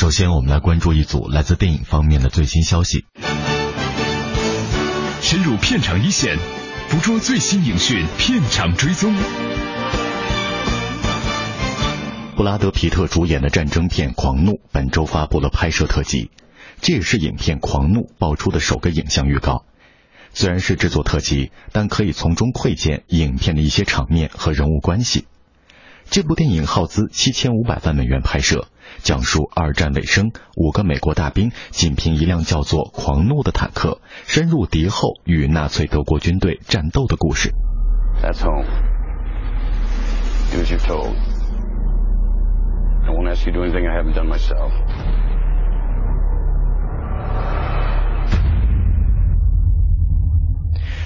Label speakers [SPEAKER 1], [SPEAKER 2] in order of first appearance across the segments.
[SPEAKER 1] 首先，我们来关注一组来自电影方面的最新消息。
[SPEAKER 2] 深入片场一线，捕捉最新影讯，片场追踪。
[SPEAKER 1] 布拉德皮特主演的战争片《狂怒》本周发布了拍摄特辑，这也是影片《狂怒》爆出的首个影像预告。虽然是制作特辑，但可以从中窥见影片的一些场面和人物关系。这部电影耗资七千五百万美元拍摄，讲述二战尾声，五个美国大兵仅凭一辆叫做“狂怒”的坦克，深入敌后与纳粹德国军队战斗的故事。
[SPEAKER 3] That's home. Do as you're told. I won't ask you to do anything I haven't done myself.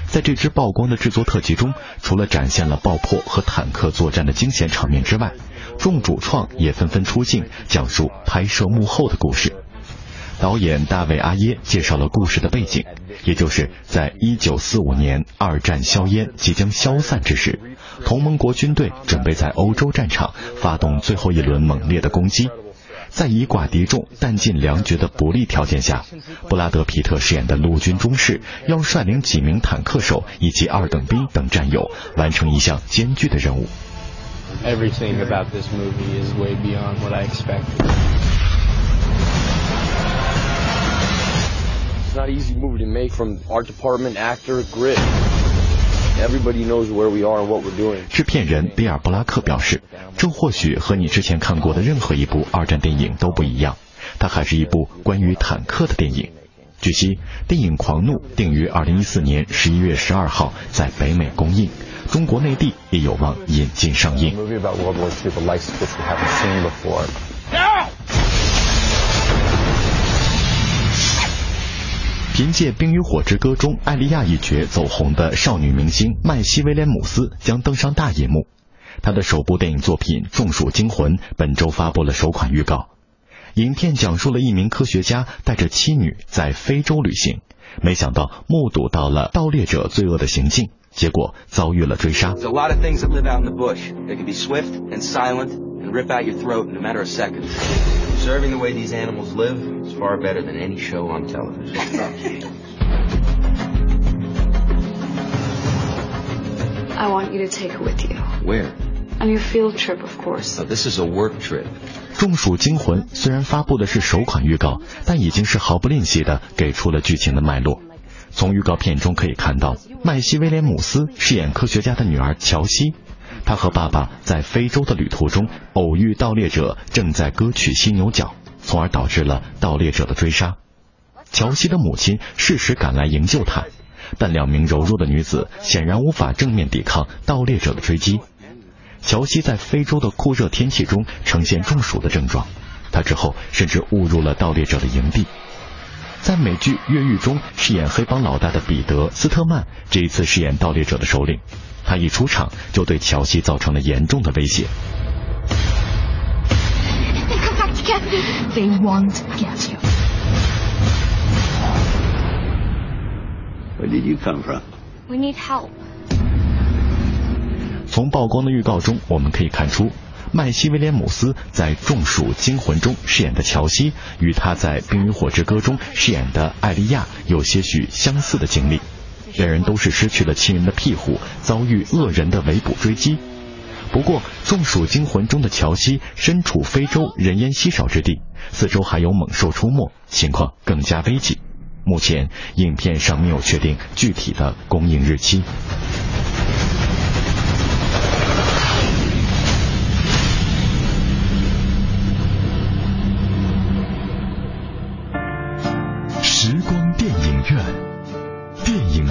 [SPEAKER 1] 在这支曝光的制作特辑中，除了展现了爆破和坦克作战的惊险场面之外，众主创也纷纷出镜，讲述拍摄幕后的故事。导演大卫·阿耶介绍了故事的背景，也就是在1945年二战硝烟即将消散之时，同盟国军队准备在欧洲战场发动最后一轮猛烈的攻击。在以寡敌众、弹尽粮绝的不利条件下，布拉德·皮特饰演的陆军中士要率领几名坦克手以及二等兵等战友完成一项艰巨的任务。
[SPEAKER 4] Everything about this movie is way beyond what I expected.
[SPEAKER 5] It's not an easy movie to make from art department, actor, grit. Everybody knows where we are and what we're doing.
[SPEAKER 1] 制片人比尔·布拉克表示，这或许和你之前看过的任何一部二战电影都不一样，它还是一部关于坦克的电影。据悉，电影《狂怒》定于2014年11月12号在北美公映，中国内地也有望引进上映。凭借《冰与火之歌》中艾莉亚一角走红的少女明星麦西·威廉姆斯将登上大银幕。她的首部电影作品《众属惊魂》本周发布了首款预告。影片讲述了一名科学家带着妻女在非洲旅行，没想到目睹到了盗猎者罪恶的行径，结果遭遇了追杀。
[SPEAKER 6] There's a lot of things that live out in the bush. They can be swift and silent and rip out your throat in a matter of seconds. Observing the way these animals live is far better than any show on television.
[SPEAKER 7] I want you to take her with you.
[SPEAKER 6] Where?
[SPEAKER 7] On your field trip, of course.
[SPEAKER 6] Oh, this is a work trip.
[SPEAKER 1] 中暑惊魂虽然发布的是首款预告，但已经是毫不吝惜的给出了剧情的脉络。从预告片中可以看到，麦西·威廉姆斯饰演科学家的女儿乔西，她和爸爸在非洲的旅途中偶遇盗猎者正在割取犀牛角，从而导致了盗猎者的追杀。乔西的母亲适时赶来营救她，但两名柔弱的女子显然无法正面抵抗盗猎者的追击。乔西在非洲的酷热天气中呈现中暑的症状，他之后甚至误入了盗猎者的营地。在美剧《越狱》中饰演黑帮老大的彼得·斯特曼，这一次饰演盗猎者的首领，他一出场就对乔西造成了严重的威胁。
[SPEAKER 7] They come back to get me. They won't get you.
[SPEAKER 3] Where did you come from?
[SPEAKER 7] We need help.
[SPEAKER 1] 从曝光的预告中，我们可以看出，麦西·威廉姆斯在《众暑惊魂》中饰演的乔西，与他在《冰与火之歌》中饰演的艾莉亚有些许相似的经历。两人都是失去了亲人的庇护，遭遇恶人的围捕追击。不过，《中暑惊魂》中的乔西身处非洲人烟稀少之地，四周还有猛兽出没，情况更加危急。目前，影片尚没有确定具体的公映日期。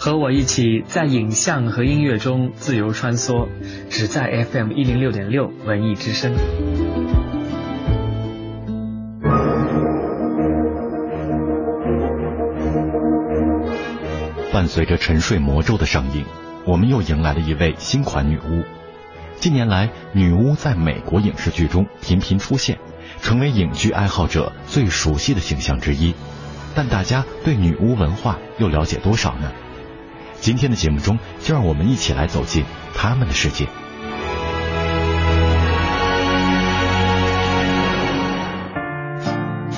[SPEAKER 8] 和我一起在影像和音乐中自由穿梭，只在 FM 一零六点六文艺之声。
[SPEAKER 1] 伴随着《沉睡魔咒》的上映，我们又迎来了一位新款女巫。近年来，女巫在美国影视剧中频频出现，成为影剧爱好者最熟悉的形象之一。但大家对女巫文化又了解多少呢？今天的节目中，就让我们一起来走进他们的世界。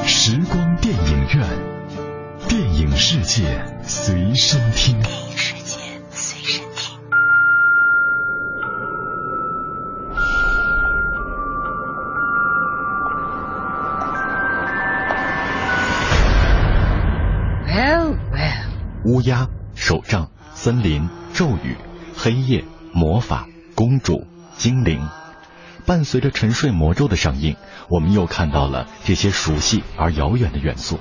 [SPEAKER 2] 时光电影院，电影世界随身听。
[SPEAKER 9] 电影世界随身听。
[SPEAKER 8] Well, well，
[SPEAKER 1] 乌鸦、手杖、森林、咒语、黑夜、魔法、公主、精灵。伴随着《沉睡魔咒》的上映，我们又看到了这些熟悉而遥远的元素。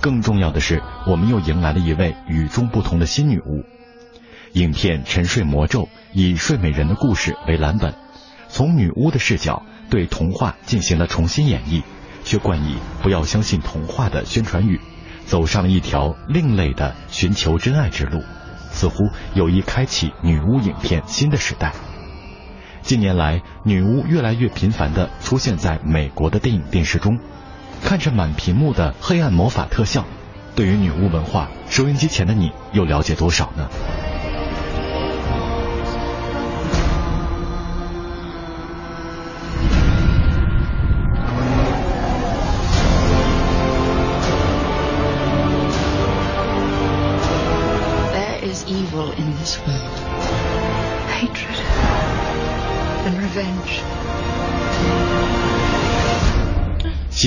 [SPEAKER 1] 更重要的是，我们又迎来了一位与众不同的新女巫。影片《沉睡魔咒》以睡美人的故事为蓝本，从女巫的视角对童话进行了重新演绎，却冠以“不要相信童话”的宣传语，走上了一条另类的寻求真爱之路，似乎有意开启女巫影片新的时代。近年来，女巫越来越频繁地出现在美国的电影电视中。看着满屏幕的黑暗魔法特效，对于女巫文化，收音机前的你又了解多少呢？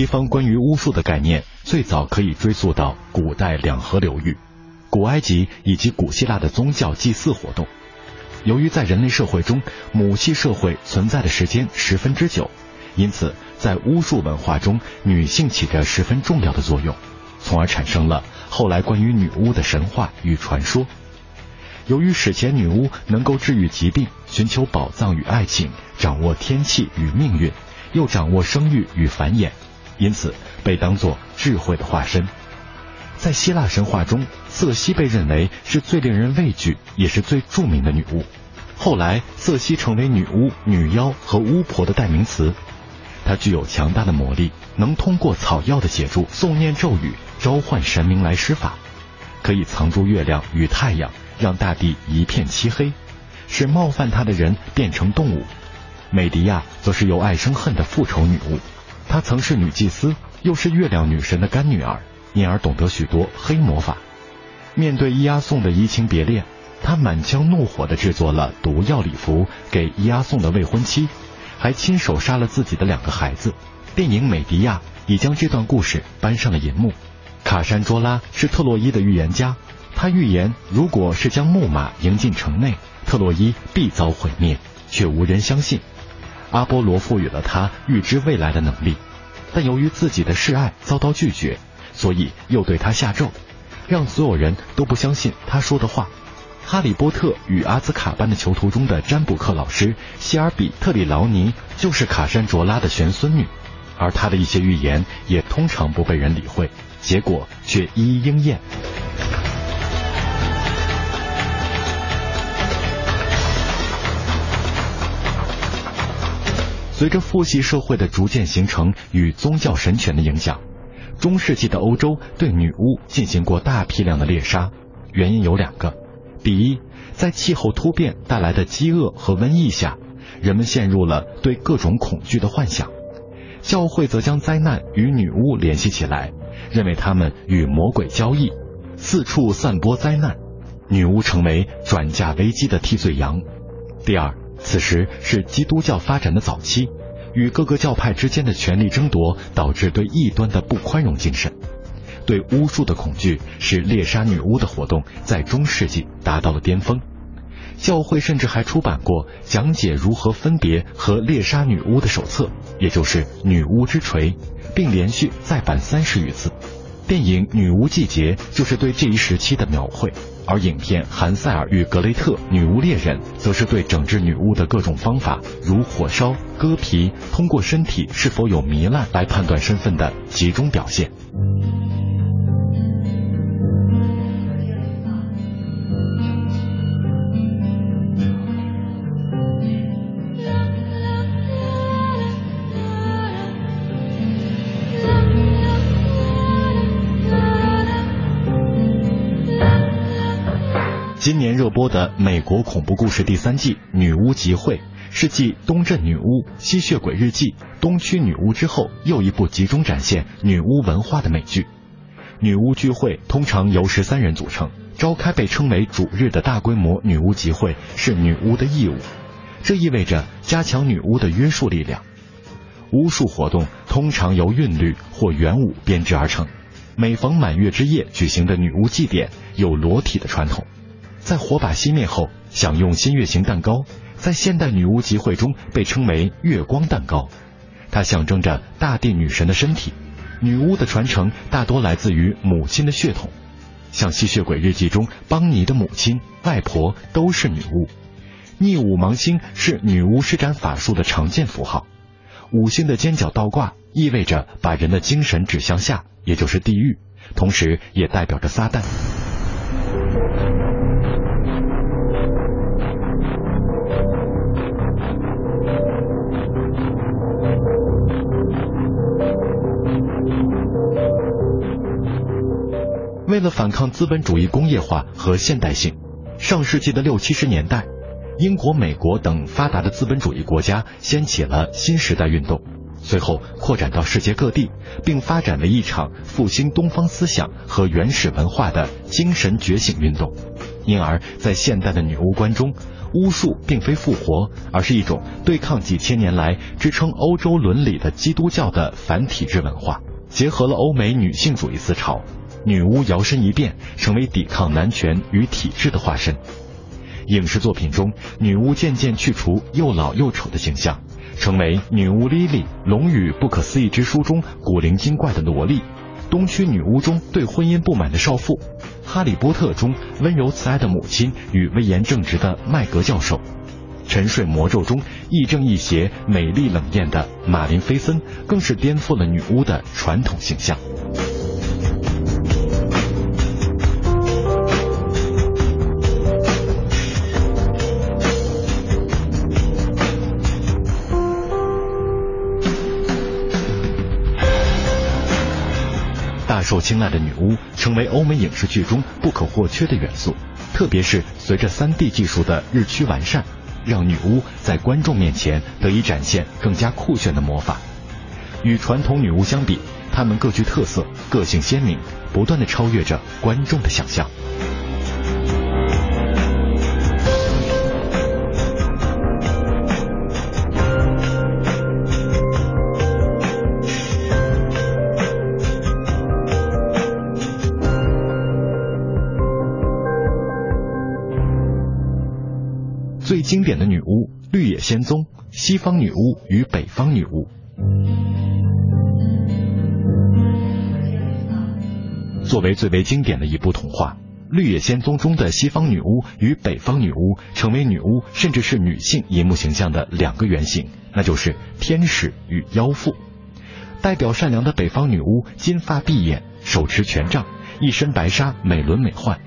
[SPEAKER 1] 方关于巫术的概念最早可以追溯到古代两河流域、古埃及以及古希腊的宗教祭祀活动。由于在人类社会中，母系社会存在的时间十分之久，因此在巫术文化中，女性起着十分重要的作用，从而产生了后来关于女巫的神话与传说。由于史前女巫能够治愈疾病、寻求宝藏与爱情、掌握天气与命运，又掌握生育与繁衍。因此被当作智慧的化身。在希腊神话中，瑟西被认为是最令人畏惧，也是最著名的女巫。后来，瑟西成为女巫、女妖和巫婆的代名词。她具有强大的魔力，能通过草药的协助诵念咒语，召唤神明来施法，可以藏住月亮与太阳，让大地一片漆黑，使冒犯她的人变成动物。美迪亚则是由爱生恨的复仇女巫。她曾是女祭司，又是月亮女神的干女儿，因而懂得许多黑魔法。面对伊阿宋的移情别恋，她满腔怒火地制作了毒药礼服给伊阿宋的未婚妻，还亲手杀了自己的两个孩子。电影《美迪亚》已将这段故事搬上了银幕。卡珊卓拉是特洛伊的预言家，他预言如果是将木马迎进城内，特洛伊必遭毁灭，却无人相信。阿波罗赋予了他预知未来的能力，但由于自己的示爱遭到拒绝，所以又对他下咒，让所有人都不相信他说的话。哈利波特与阿兹卡班的囚徒中的占卜课老师希尔比特里劳尼就是卡珊卓拉的玄孙女，而他的一些预言也通常不被人理会，结果却一一应验。随着父系社会的逐渐形成与宗教神权的影响，中世纪的欧洲对女巫进行过大批量的猎杀，原因有两个：第一，在气候突变带来的饥饿和瘟疫下，人们陷入了对各种恐惧的幻想；教会则将灾难与女巫联系起来，认为他们与魔鬼交易，四处散播灾难，女巫成为转嫁危机的替罪羊。第二，此时是基督教发展的早期，与各个教派之间的权力争夺导致对异端的不宽容精神。对巫术的恐惧使猎杀女巫的活动在中世纪达到了巅峰。教会甚至还出版过讲解如何分别和猎杀女巫的手册，也就是《女巫之锤》，并连续再版三十余次。电影《女巫季节》就是对这一时期的描绘，而影片《韩塞尔与格雷特：女巫猎人》则是对整治女巫的各种方法，如火烧、割皮、通过身体是否有糜烂来判断身份的集中表现。播的美国恐怖故事第三季《女巫集会》是继《东镇女巫》《吸血鬼日记》《东区女巫》之后又一部集中展现女巫文化的美剧。女巫聚会通常由十三人组成，召开被称为主日的大规模女巫集会是女巫的义务，这意味着加强女巫的约束力量。巫术活动通常由韵律或圆舞编织而成，每逢满月之夜举行的女巫祭典有裸体的传统。在火把熄灭后，享用新月形蛋糕，在现代女巫集会中被称为月光蛋糕。它象征着大地女神的身体。女巫的传承大多来自于母亲的血统，像《吸血鬼日记》中邦尼的母亲、外婆都是女巫。逆五芒星是女巫施展法术的常见符号。五星的尖角倒挂意味着把人的精神指向下，也就是地狱，同时也代表着撒旦。为了反抗资本主义工业化和现代性，上世纪的六七十年代，英国、美国等发达的资本主义国家掀起了新时代运动，随后扩展到世界各地，并发展为一场复兴东方思想和原始文化的精神觉醒运动。因而，在现代的女巫观中，巫术并非复活，而是一种对抗几千年来支撑欧洲伦理的基督教的反体制文化，结合了欧美女性主义思潮。女巫摇身一变，成为抵抗男权与体制的化身。影视作品中，女巫渐渐去除又老又丑的形象，成为女巫莉莉、《龙与不可思议之书》中古灵精怪的萝莉，《东区女巫》中对婚姻不满的少妇，《哈利波特》中温柔慈爱的母亲与威严正直的麦格教授，《沉睡魔咒》中亦正亦邪、美丽冷艳的马林菲森，更是颠覆了女巫的传统形象。受青睐的女巫成为欧美影视剧中不可或缺的元素，特别是随着 3D 技术的日趋完善，让女巫在观众面前得以展现更加酷炫的魔法。与传统女巫相比，她们各具特色，个性鲜明，不断的超越着观众的想象。仙踪》，西方女巫与北方女巫。作为最为经典的一部童话，《绿野仙踪》中的西方女巫与北方女巫成为女巫甚至是女性银幕形象的两个原型，那就是天使与妖妇。代表善良的北方女巫，金发碧眼，手持权杖，一身白纱，美轮美奂。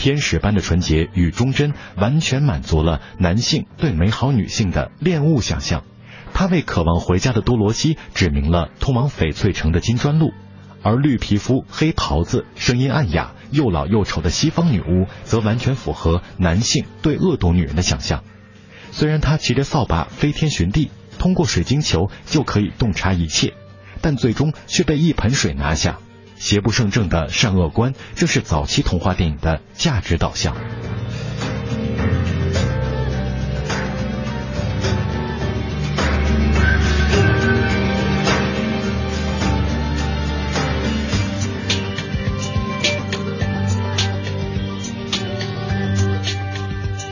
[SPEAKER 1] 天使般的纯洁与忠贞，完全满足了男性对美好女性的恋物想象。他为渴望回家的多罗西指明了通往翡翠城的金砖路，而绿皮肤、黑袍子、声音暗哑、又老又丑的西方女巫则完全符合男性对恶毒女人的想象。虽然她骑着扫把飞天寻地，通过水晶球就可以洞察一切，但最终却被一盆水拿下。邪不胜正的善恶观，正是早期童话电影的价值导向。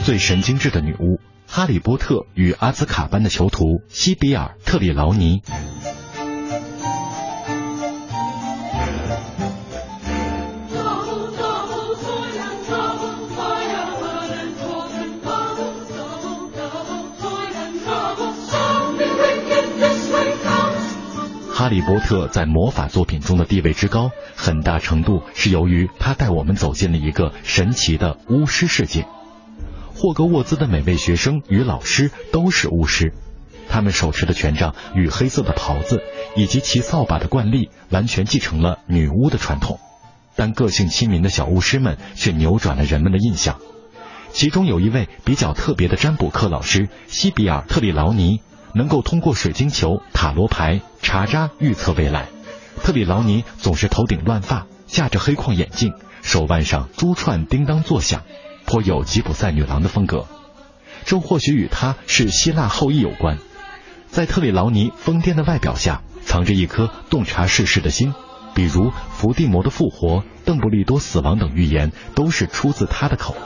[SPEAKER 1] 最神经质的女巫，哈利波特与阿兹卡班的囚徒西比尔特里劳尼。哈利波特在魔法作品中的地位之高，很大程度是由于他带我们走进了一个神奇的巫师世界。霍格沃兹的每位学生与老师都是巫师，他们手持的权杖与黑色的袍子，以及骑扫把的惯例，完全继承了女巫的传统。但个性亲民的小巫师们却扭转了人们的印象。其中有一位比较特别的占卜课老师西比尔特里劳尼，能够通过水晶球、塔罗牌、查渣预测未来。特里劳尼总是头顶乱发，架着黑框眼镜，手腕上珠串叮当作响。颇有吉普赛女郎的风格，这或许与他是希腊后裔有关。在特里劳尼疯癫的外表下，藏着一颗洞察世事的心。比如伏地魔的复活、邓布利多死亡等预言，都是出自他的口。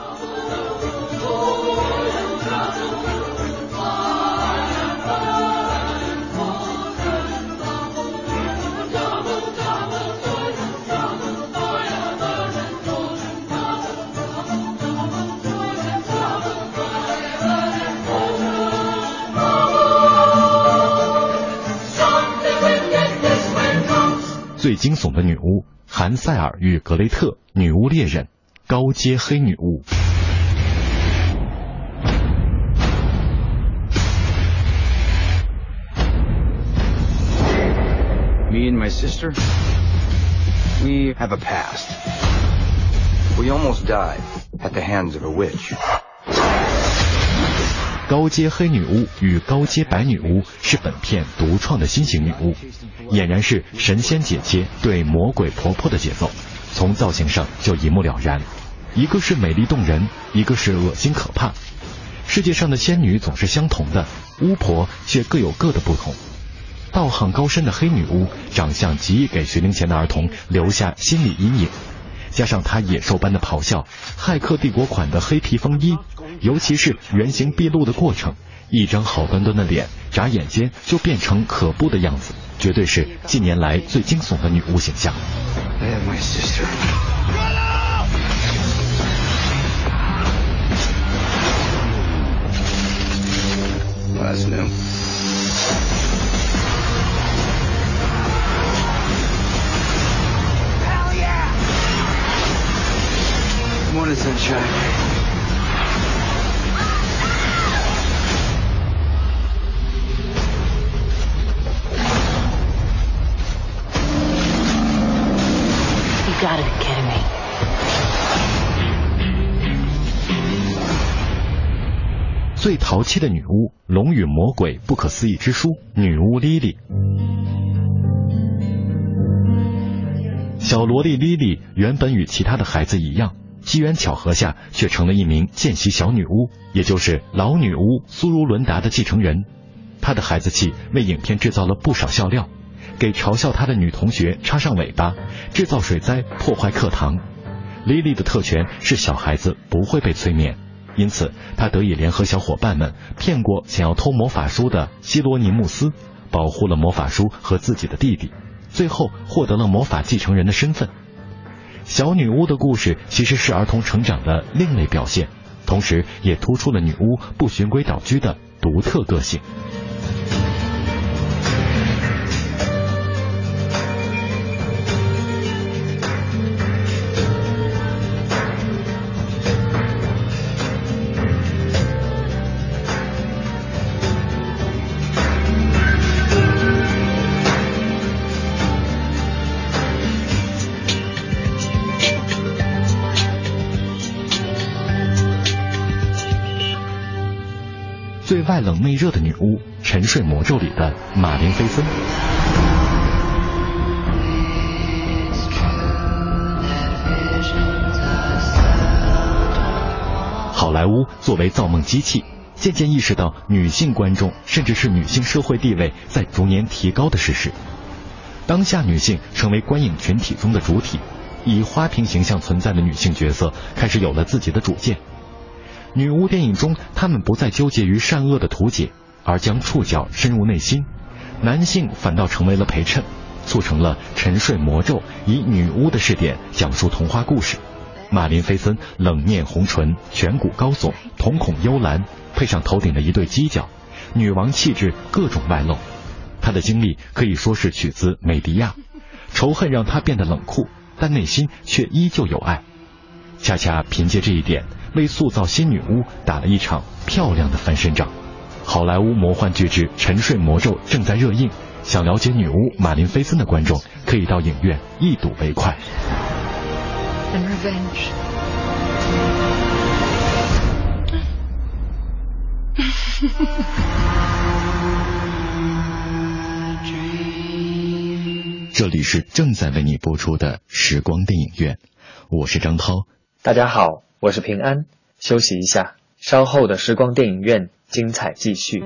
[SPEAKER 1] 惊悚的女巫韩塞尔与格雷特，女巫猎人，高阶黑女巫。
[SPEAKER 10] Me and my sister, we have a past. We almost died at the hands of a witch.
[SPEAKER 1] 高阶黑女巫与高阶白女巫是本片独创的新型女巫，俨然是神仙姐姐对魔鬼婆婆的节奏，从造型上就一目了然。一个是美丽动人，一个是恶心可怕。世界上的仙女总是相同的，巫婆却各有各的不同。道行高深的黑女巫，长相极易给学龄前的儿童留下心理阴影。加上她野兽般的咆哮，骇客帝国款的黑皮风衣，尤其是原形毕露的过程，一张好端端的脸，眨眼间就变成可怖的样子，绝对是近年来最惊悚的女巫形象。淘气的女巫，《龙与魔鬼不可思议之书》，女巫莉莉。小萝莉莉莉原本与其他的孩子一样，机缘巧合下却成了一名见习小女巫，也就是老女巫苏如伦达的继承人。她的孩子气为影片制造了不少笑料，给嘲笑她的女同学插上尾巴，制造水灾，破坏课堂。莉莉的特权是小孩子不会被催眠，因此他得以联合小伙伴们骗过想要偷魔法书的希罗尼穆斯，保护了魔法书和自己的弟弟。最后获得了魔法继承人的身份。小女巫的故事其实是儿童成长的另类表现，同时也突出了女巫不循规蹈矩的独特个性。内热的女巫，《沉睡魔咒》里的马林·菲森。好莱坞作为造梦机器，渐渐意识到女性观众甚至是女性社会地位在逐年提高的事实。当下女性成为观影群体中的主体，以花瓶形象存在的女性角色开始有了自己的主见。女巫电影中，他们不再纠结于善恶的图解，而将触角深入内心，男性反倒成为了陪衬，促成了《沉睡魔咒》以女巫的视点讲述童话故事。马林·菲森冷面红唇，颧骨高耸，瞳孔幽蓝，配上头顶的一对犄角，女王气质各种外露。她的经历可以说是取自美迪亚，仇恨让她变得冷酷，但内心却依旧有爱。恰恰凭借这一点，为塑造新女巫打了一场漂亮的翻身仗。好莱坞魔幻巨制《沉睡魔咒》正在热映，想了解女巫马林·菲森的观众可以到影院一睹为快。
[SPEAKER 7] And revenge.
[SPEAKER 1] 这里是正在为你播出的时光电影院，我是张涛。
[SPEAKER 8] 大家好，我是平安。休息一下，稍后的时光电影院精彩继续。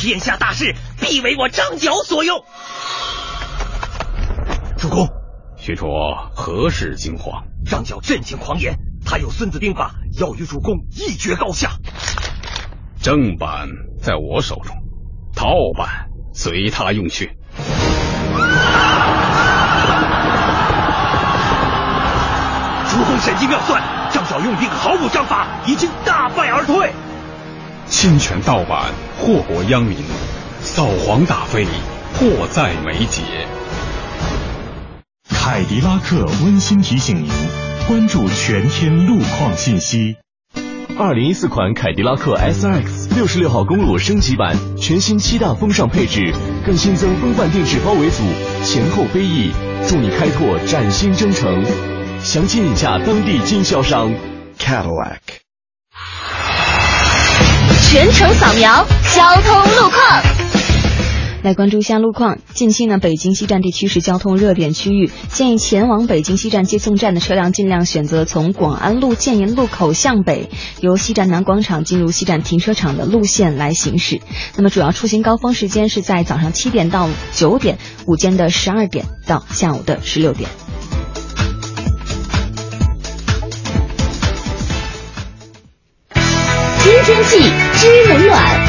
[SPEAKER 11] 天下大事必为我张角所用。
[SPEAKER 12] 主公，许褚何事惊慌？
[SPEAKER 11] 张角阵情狂言，他有《孙子兵法》，要与主公一决高下。
[SPEAKER 12] 正版在我手中，盗版随他用去。
[SPEAKER 11] 主公神机妙算，张角用兵毫无章法，已经大败而退。
[SPEAKER 12] 侵权盗版，祸国殃民，扫黄打非，迫在眉睫。
[SPEAKER 2] 凯迪拉克温馨提醒您：关注全天路况信息。
[SPEAKER 13] 二零一四款凯迪拉克 S X 六十六号公路升级版，全新七大风尚配置，更新增风范定制包围组，前后飞翼，助你开拓崭新征程。详情请洽当地经销商。
[SPEAKER 2] Cadillac。
[SPEAKER 7] 全程扫描交通路况。来关注一下路况。近期呢，北京西站地区是交通热点区域，建议前往北京西站接送站的车辆尽量选择从广安路建银路口向北，由西站南广场进入西站停车场的路线来行驶。那么主要出行高峰时间是在早上七点到九点，午间的十二点到下午的十六点。天气，知冷暖。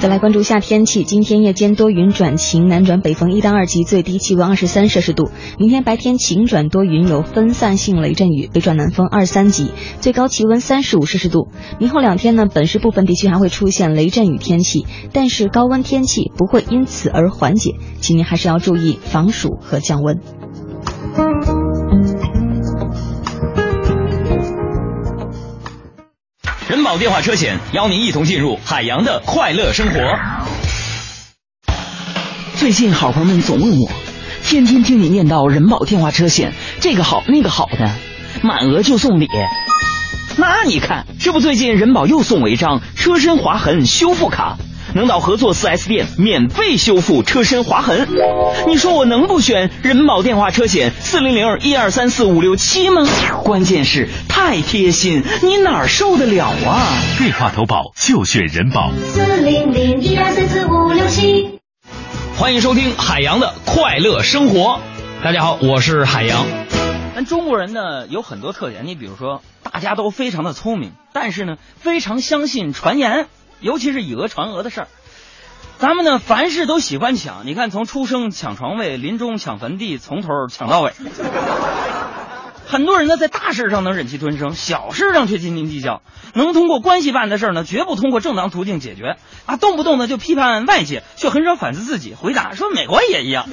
[SPEAKER 7] 再来关注一下天气，今天夜间多云转晴，南转北风一到二级，最低气温二十三摄氏度。明天白天晴转多云，有分散性雷阵雨，北转南风二三级，最高气温三十五摄氏度。明后两天呢，本市部分地区还会出现雷阵雨天气，但是高温天气不会因此而缓解，请您还是要注意防暑和降温。
[SPEAKER 14] 人保电话车险邀您一同进入海洋的快乐生活。
[SPEAKER 15] 最近好朋友们总问我，天天听你念叨人保电话车险这个好那个好的，满额就送礼。那你看，这不最近人保又送我一张车身划痕修复卡，能到合作 4S 店免费修复车身划痕。你说我能不选人保电话车险四零零一二三四五六七吗？关键是太贴心，你哪儿受得了啊？
[SPEAKER 2] 电话投保就选人保。
[SPEAKER 16] 四零零一二三四五六七。
[SPEAKER 14] 欢迎收听海洋的快乐生活。大家好，我是海洋。
[SPEAKER 15] 咱中国人呢有很多特点，你比如说大家都非常的聪明，但是呢非常相信传言，尤其是以讹传讹的事儿。咱们呢凡事都喜欢抢，你看从出生抢床位，临终抢坟地，从头抢到尾。很多人呢在大事上能忍气吞声，小事上却斤斤计较，能通过关系办的事呢，绝不通过正当途径解决啊，动不动呢就批判外界，却很少反思自己。回答说美国也一样。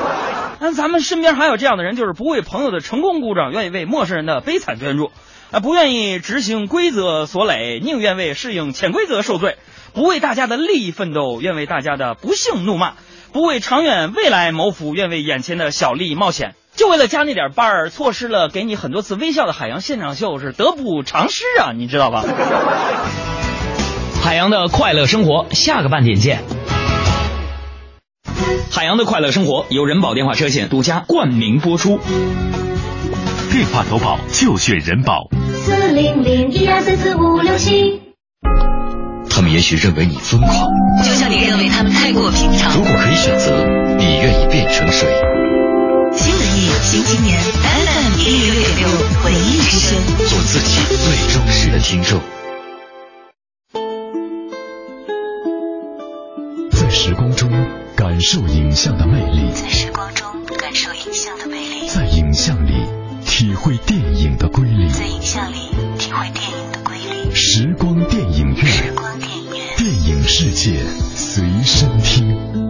[SPEAKER 15] 那咱们身边还有这样的人，就是不为朋友的成功鼓掌，愿意为陌生人的悲惨捐助，啊，不愿意执行规则所累，宁愿为适应潜规则受罪，不为大家的利益奋斗，愿为大家的不幸怒骂，不为长远未来谋福，愿为眼前的小利冒险。就为了加那点伴儿，错失了给你很多次微笑的海洋现场秀，是得不偿失啊，你知道吧？
[SPEAKER 14] 海洋的快乐生活，下个半点见。海洋的快乐生活由人保电话车险独家冠名播出。
[SPEAKER 2] 电话投保就选人保。
[SPEAKER 16] 四零零一二三四五六七。
[SPEAKER 17] 他们也许认为你疯狂，
[SPEAKER 7] 就像你认为他们太过平常。
[SPEAKER 17] 如果可以选择，你愿意变成谁？
[SPEAKER 7] 新青年 FM 一零六点六文艺之声，
[SPEAKER 17] 做自己最忠实的听众。
[SPEAKER 2] 在时光中感受影像的魅力，
[SPEAKER 7] 在时光中感受影像的魅力，
[SPEAKER 2] 在影像里体会电影的瑰丽，
[SPEAKER 7] 在影像里体会电影的瑰丽。
[SPEAKER 2] 时光电影院，
[SPEAKER 7] 时光电影院，
[SPEAKER 2] 电影世界随身听。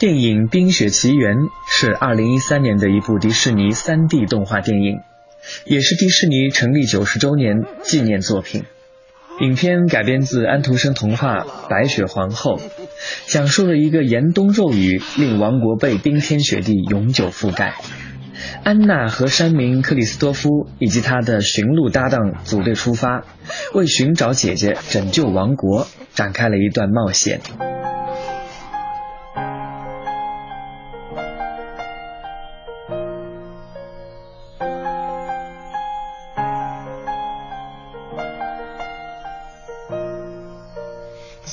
[SPEAKER 8] 电影《冰雪奇缘》是二零一三年的一部迪士尼三 D 动画电影，也是迪士尼成立九十周年纪念作品。影片改编自安徒生童话《白雪皇后》，讲述了一个严冬骤雨令王国被冰天雪地永久覆盖。安娜和山民克里斯多夫以及他的驯鹿搭档组队出发，为寻找姐姐、拯救王国展开了一段冒险。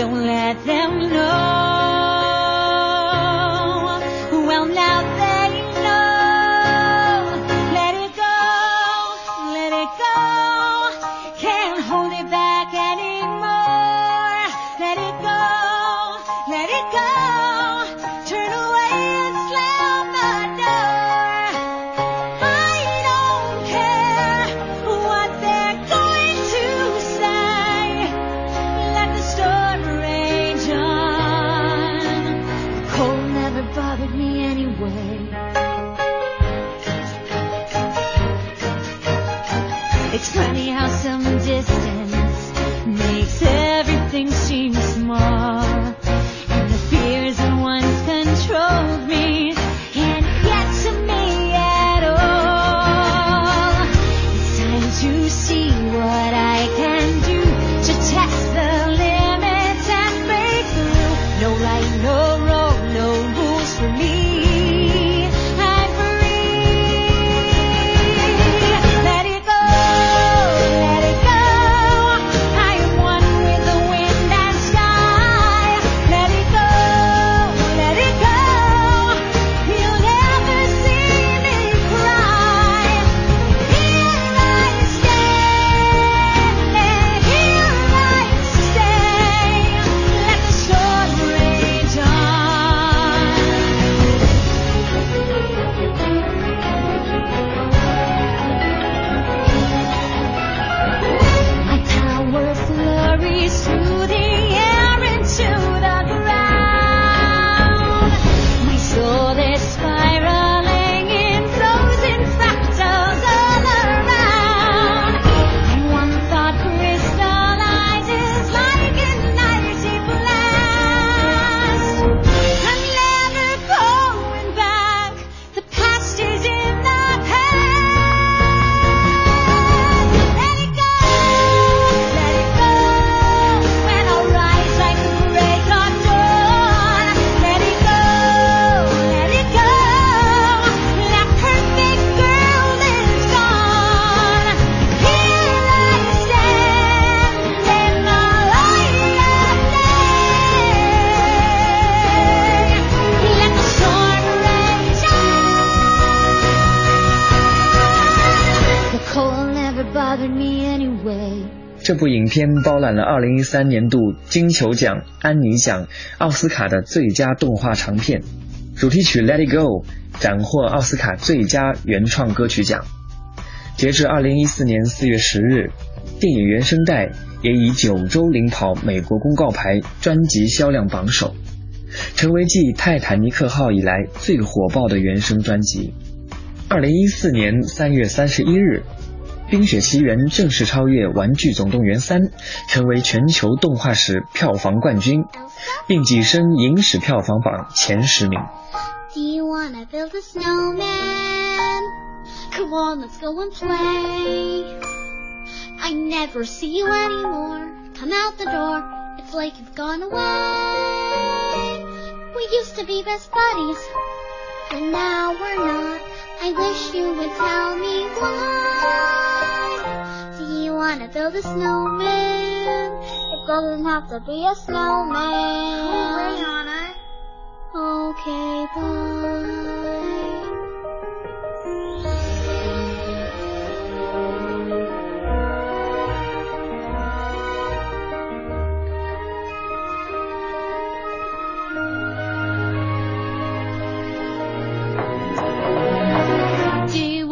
[SPEAKER 16] don't let
[SPEAKER 8] 这部影片包揽了2013年度金球奖、安妮奖、奥斯卡的最佳动画长片，主题曲《Let It Go》斩获奥斯卡最佳原创歌曲奖。截至2014年4月10日，电影原声带也以九周领跑美国公告牌专辑销量榜首，成为继《泰坦尼克号》以来最火爆的原声专辑。2014年3月31日。《冰雪奇缘》正式超越《玩具总动员三》，成为全球动画史票房冠军，并跻身影史票房榜前十名。
[SPEAKER 16] We used to be best buddies, but now we're not. I wish you would tell me why. Do you wanna build a snowman? It doesn't have to be a snowman. Okay, bye.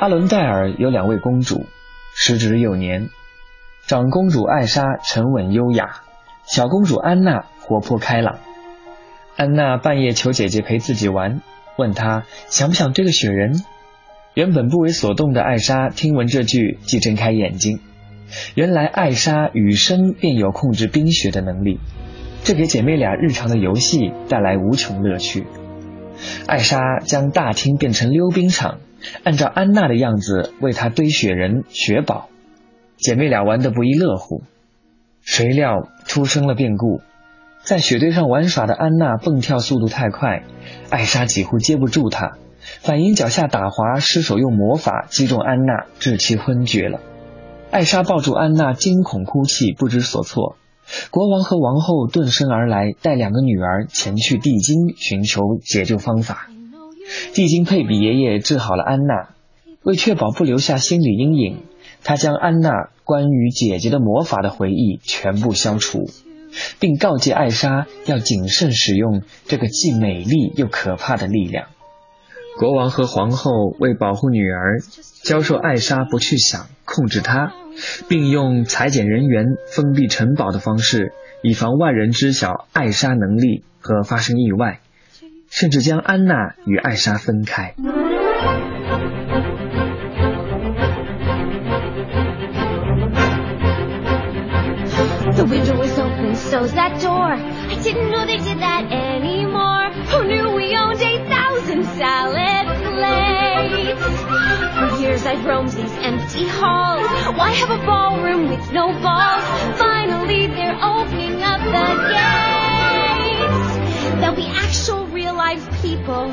[SPEAKER 8] 阿伦戴尔有两位公主，时值幼年。长公主艾莎沉稳优雅，小公主安娜活泼开朗。安娜半夜求姐姐陪自己玩，问她想不想堆个雪人。原本不为所动的艾莎听闻这句，即睁开眼睛。原来艾莎与生便有控制冰雪的能力，这给姐妹俩日常的游戏带来无穷乐趣。艾莎将大厅变成溜冰场，按照安娜的样子为她堆雪人、雪宝。姐妹俩玩得不亦乐乎。谁料出生了变故，在雪堆上玩耍的安娜蹦跳速度太快，艾莎几乎接不住她，反因脚下打滑失手用魔法击中安娜，致其昏厥了。艾莎抱住安娜，惊恐哭泣，不知所措。国王和王后顿身而来，带两个女儿前去地京寻求解救方法。地京佩比爷爷治好了安娜，为确保不留下心理阴影，他将安娜关于姐姐的魔法的回忆全部消除，并告诫艾莎要谨慎使用这个既美丽又可怕的力量。国王和皇后为保护女儿，教授艾莎不去想控制她，并用裁剪人员封闭城堡的方式，以防外人知晓艾莎能力和发生意外，甚至将安娜与艾莎分开。
[SPEAKER 16] The window was open, so's that door. I didn't know they did that anymore. Who knew we owned 8,000 salad plates? For years I've roamed these empty halls. Why have a ballroom with no balls? Finally they're opening up the gates. There'll be actual life people.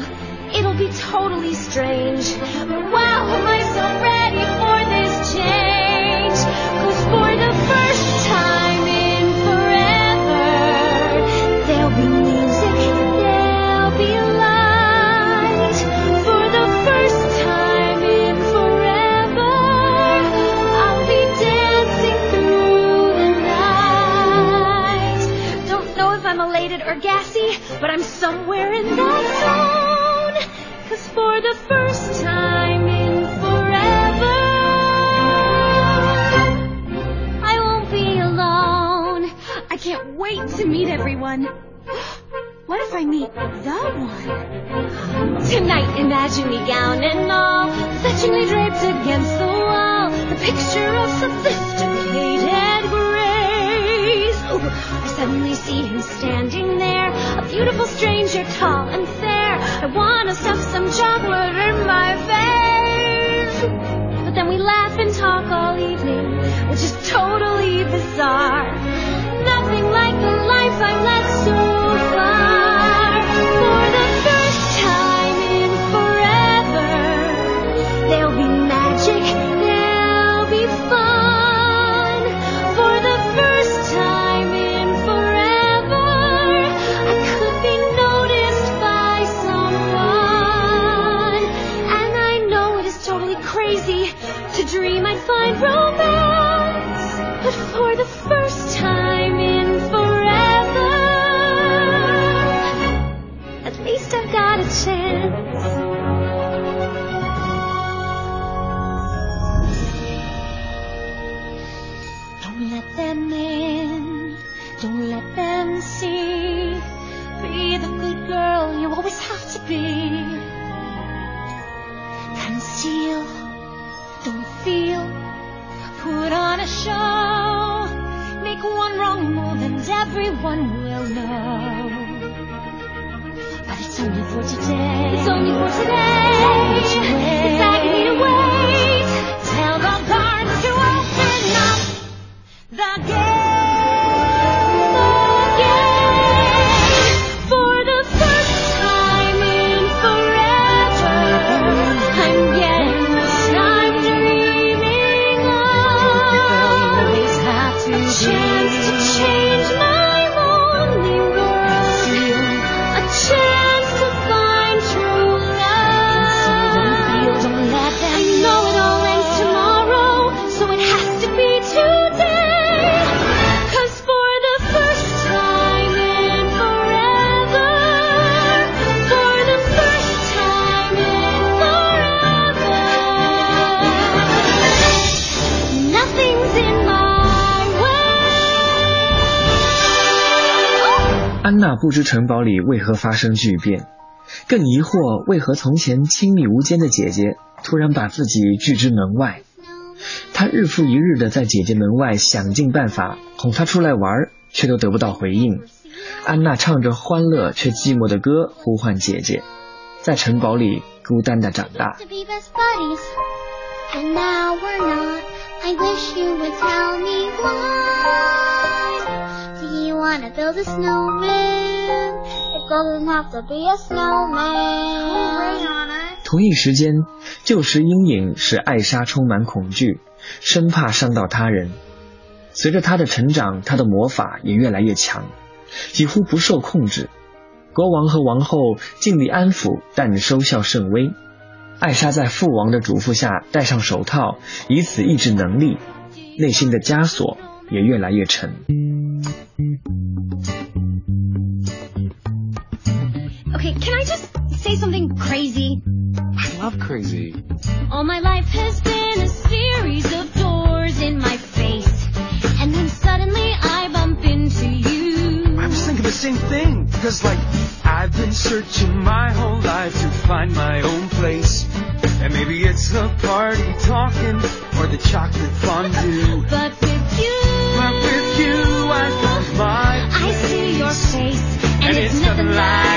[SPEAKER 16] It'll be totally strange. Wow, am I so ready for this change? Cause for the first time in forever, there'll be music, there'll be light. For the first time in forever, I'll be dancing through the night. Don't know if I'm elated or gassy, but I'm somewhere in that zone. Cause for the first time in forever, I won't be alone. I can't wait to meet everyone. What if I meet the one? Tonight, imagine me gown and all, fetchingly draped against the wall, the picture of sophisticated suddenly see him standing there, a beautiful stranger, tall and fair. I wanna stuff some chocolate in my face.
[SPEAKER 8] 不知城堡里为何发生巨变，更疑惑为何从前亲密无间的姐姐突然把自己拒之门外。他日复一日的在姐姐门外想尽办法哄她出来玩，却都得不到回应。安娜唱着欢乐却寂寞的歌，呼唤姐姐，在城堡里孤单的长大。
[SPEAKER 16] Do you wanna build a snowman?
[SPEAKER 8] 同一时间，旧时阴影使艾莎充满恐惧，生怕伤到他人。随着她的成长，她的魔法也越来越强，几乎不受控制。国王和王后尽力安抚，但收效甚微。艾莎在父王的嘱咐下戴上手套，以此抑制能力，内心的枷锁也越来越沉。
[SPEAKER 16] Okay, can I just say something crazy?
[SPEAKER 6] I love crazy.
[SPEAKER 16] All my life has been a series of doors in my face. And then suddenly I bump into you.
[SPEAKER 10] I was thinking the same thing. Because, like, I've been searching my whole life to find my own place. And maybe it's the party talking or the chocolate fondue.
[SPEAKER 16] But with you,
[SPEAKER 10] But
[SPEAKER 16] face. And,
[SPEAKER 10] And it's nothing like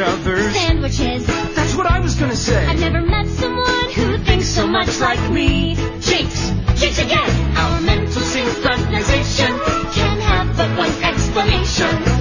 [SPEAKER 10] other's.
[SPEAKER 16] Sandwiches.
[SPEAKER 10] That's what I was gonna say.
[SPEAKER 16] I've never met someone who thinks so much like me. Jinx, jinx again. Our mental synchronization can have but one explanation.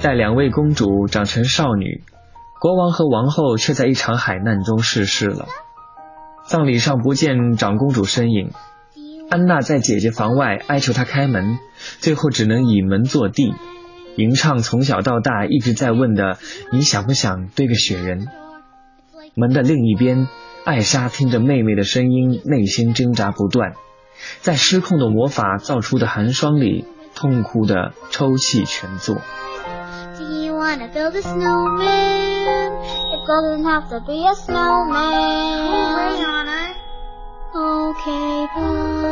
[SPEAKER 8] 待两位公主长成少女，国王和王后却在一场海难中逝世了。葬礼上不见长公主身影，安娜在姐姐房外哀求她开门，最后只能倚门坐地，吟唱从小到大一直在问的“你想不想堆个雪人”。门的另一边，艾莎听着妹妹的声音，内心挣扎不断，在失控的魔法造出的寒霜里，痛苦的抽泣全作。
[SPEAKER 16] Wanna build a snowman? It doesn't have to be a snowman. Okay, bye.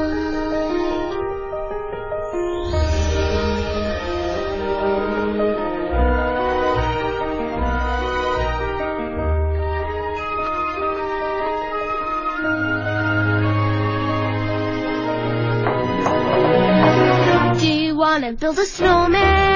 [SPEAKER 16] Do you wanna build a snowman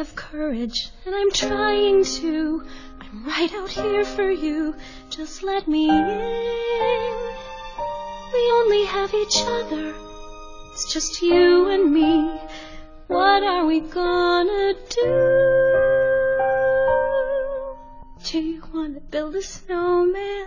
[SPEAKER 16] I've courage, and I'm trying to. I'm right out here for you. Just let me in. We only have each other. It's just you and me. What are we gonna do? Do you wanna build a snowman?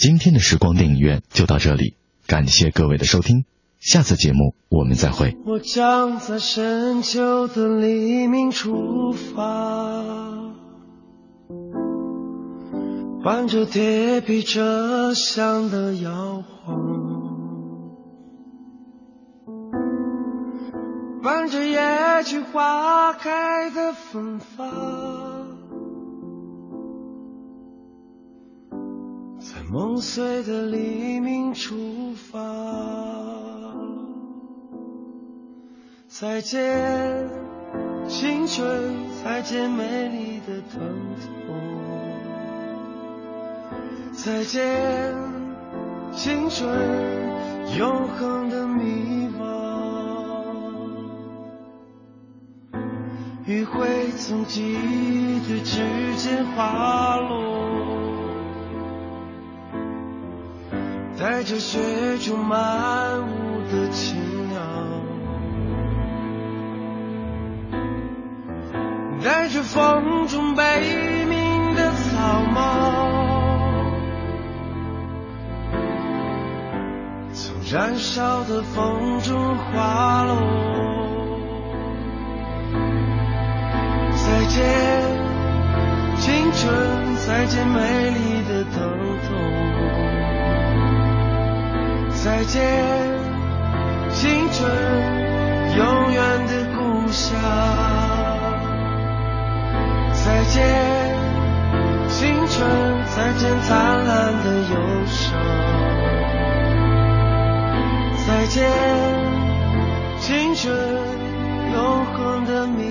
[SPEAKER 1] 今天的时光电影院就到这里，感谢各位的收听，下次节目我们再会。
[SPEAKER 11] 我将在深秋的黎明出发，伴着铁皮车厢的摇晃，伴着野菊花开的芬芳，梦碎的黎明出发。再见，青春，再见美丽的疼痛，再见，青春，永恒的迷惘。余晖从记忆的指尖滑落，带着雪中漫舞的青鸟。带着风中悲鸣的草帽，从燃烧的风中滑落。再见，青春，再见美丽的疼再见，青春，永远的故乡。再见，青春，再见灿烂的忧伤。再见，青春，永恒的迷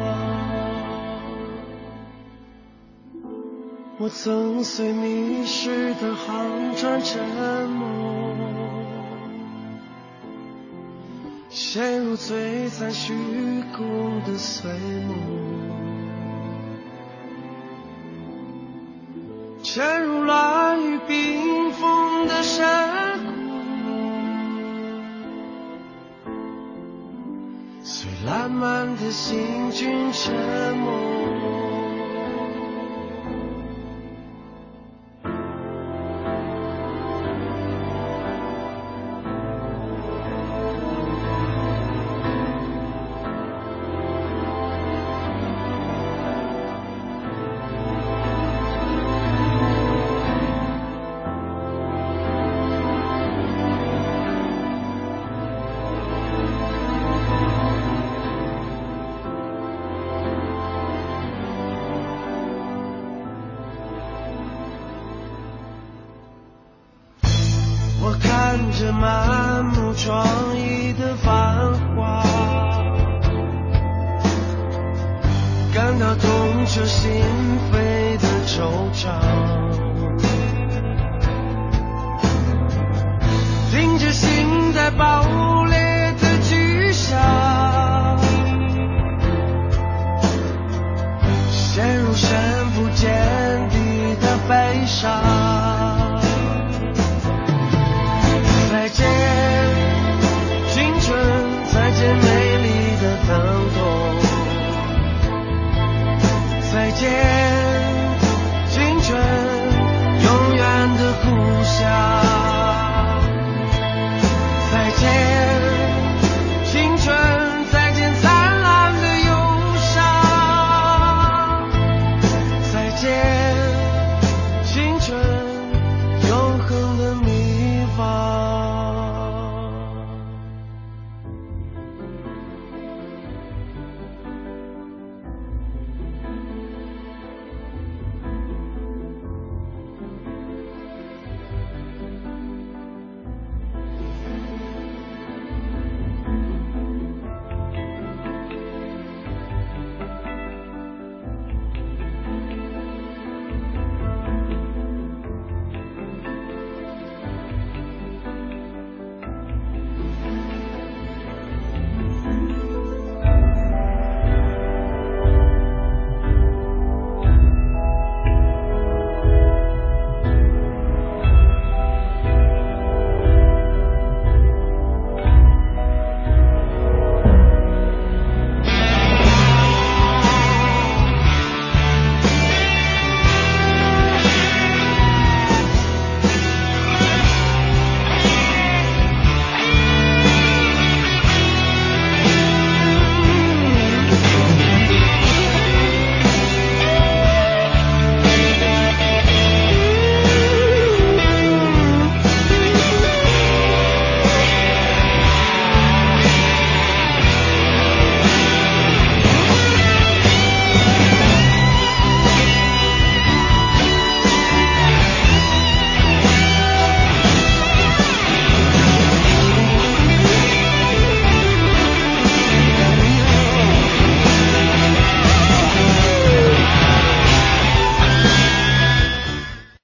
[SPEAKER 11] 惘。我曾随迷失的航船沉没，陷入璀璨虚空的碎梦。沉入乱雨冰封的山谷，随烂漫的行军沉没。